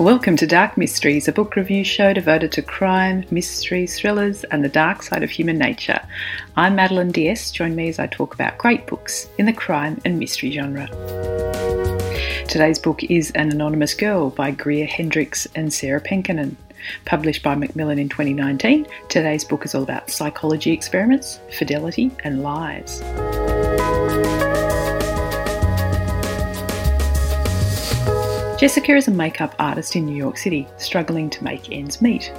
Welcome to Dark Mysteries, a book review show devoted to crime, mysteries, thrillers, and the dark side of human nature. I'm Madeleine d'Este. Join me as I talk about great books in the crime and mystery genre. Today's book is An Anonymous Girl by Greer Hendricks and Sarah Pekkanen. Published by Macmillan in 2019, today's book is all about psychology experiments, fidelity, and lies. Jessica is a makeup artist in New York City, struggling to make ends meet.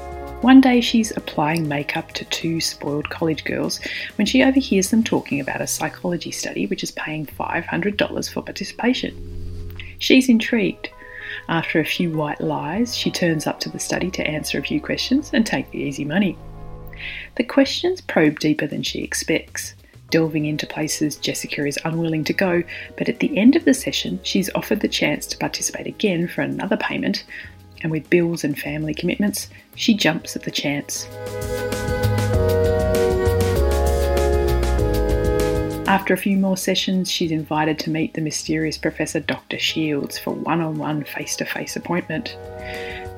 One day she's applying makeup to two spoiled college girls when she overhears them talking about a psychology study which is paying $500 for participation. She's intrigued. After a few white lies, she turns up to the study to answer a few questions and take the easy money. The questions probe deeper than she expects delving into places Jessica is unwilling to go, but at the end of the session, she's offered the chance to participate again for another payment, and with bills and family commitments, she jumps at the chance. After a few more sessions, she's invited to meet the mysterious Professor Dr. Shields for one on one face to face appointment.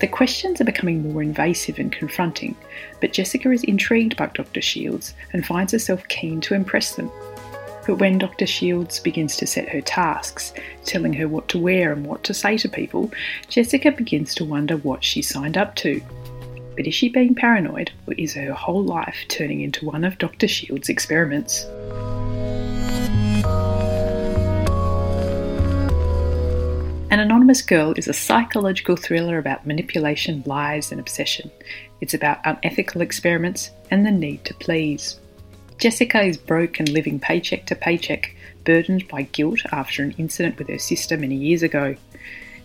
The questions are becoming more invasive and confronting, but Jessica is intrigued by Dr. Shields and finds herself keen to impress them. But when Dr. Shields begins to set her tasks, telling her what to wear and what to say to people, Jessica begins to wonder what she signed up to. But is she being paranoid, or is her whole life turning into one of Dr. Shields' experiments? Anonymous Girl is a psychological thriller about manipulation, lies, and obsession. It's about unethical experiments and the need to please. Jessica is broke and living paycheck to paycheck, burdened by guilt after an incident with her sister many years ago.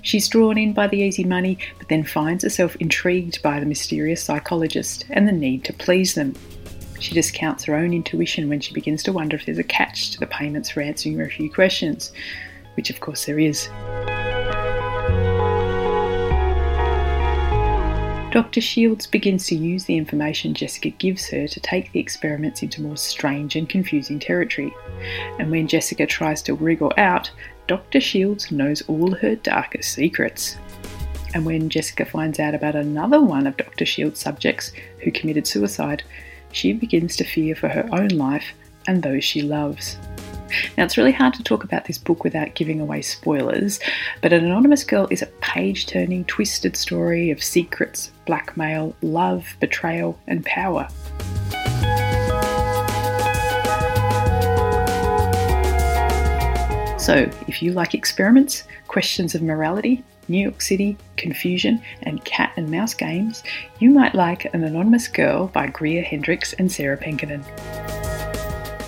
She's drawn in by the easy money, but then finds herself intrigued by the mysterious psychologist and the need to please them. She discounts her own intuition when she begins to wonder if there's a catch to the payments for answering her few questions, which of course there is. Dr. Shields begins to use the information Jessica gives her to take the experiments into more strange and confusing territory. And when Jessica tries to wriggle out, Dr. Shields knows all her darkest secrets. And when Jessica finds out about another one of Dr. Shields' subjects who committed suicide, she begins to fear for her own life and those she loves. Now, it's really hard to talk about this book without giving away spoilers, but An Anonymous Girl is a page turning, twisted story of secrets, blackmail, love, betrayal, and power. So, if you like experiments, questions of morality, New York City, confusion, and cat and mouse games, you might like An Anonymous Girl by Greer Hendricks and Sarah Pekkanen.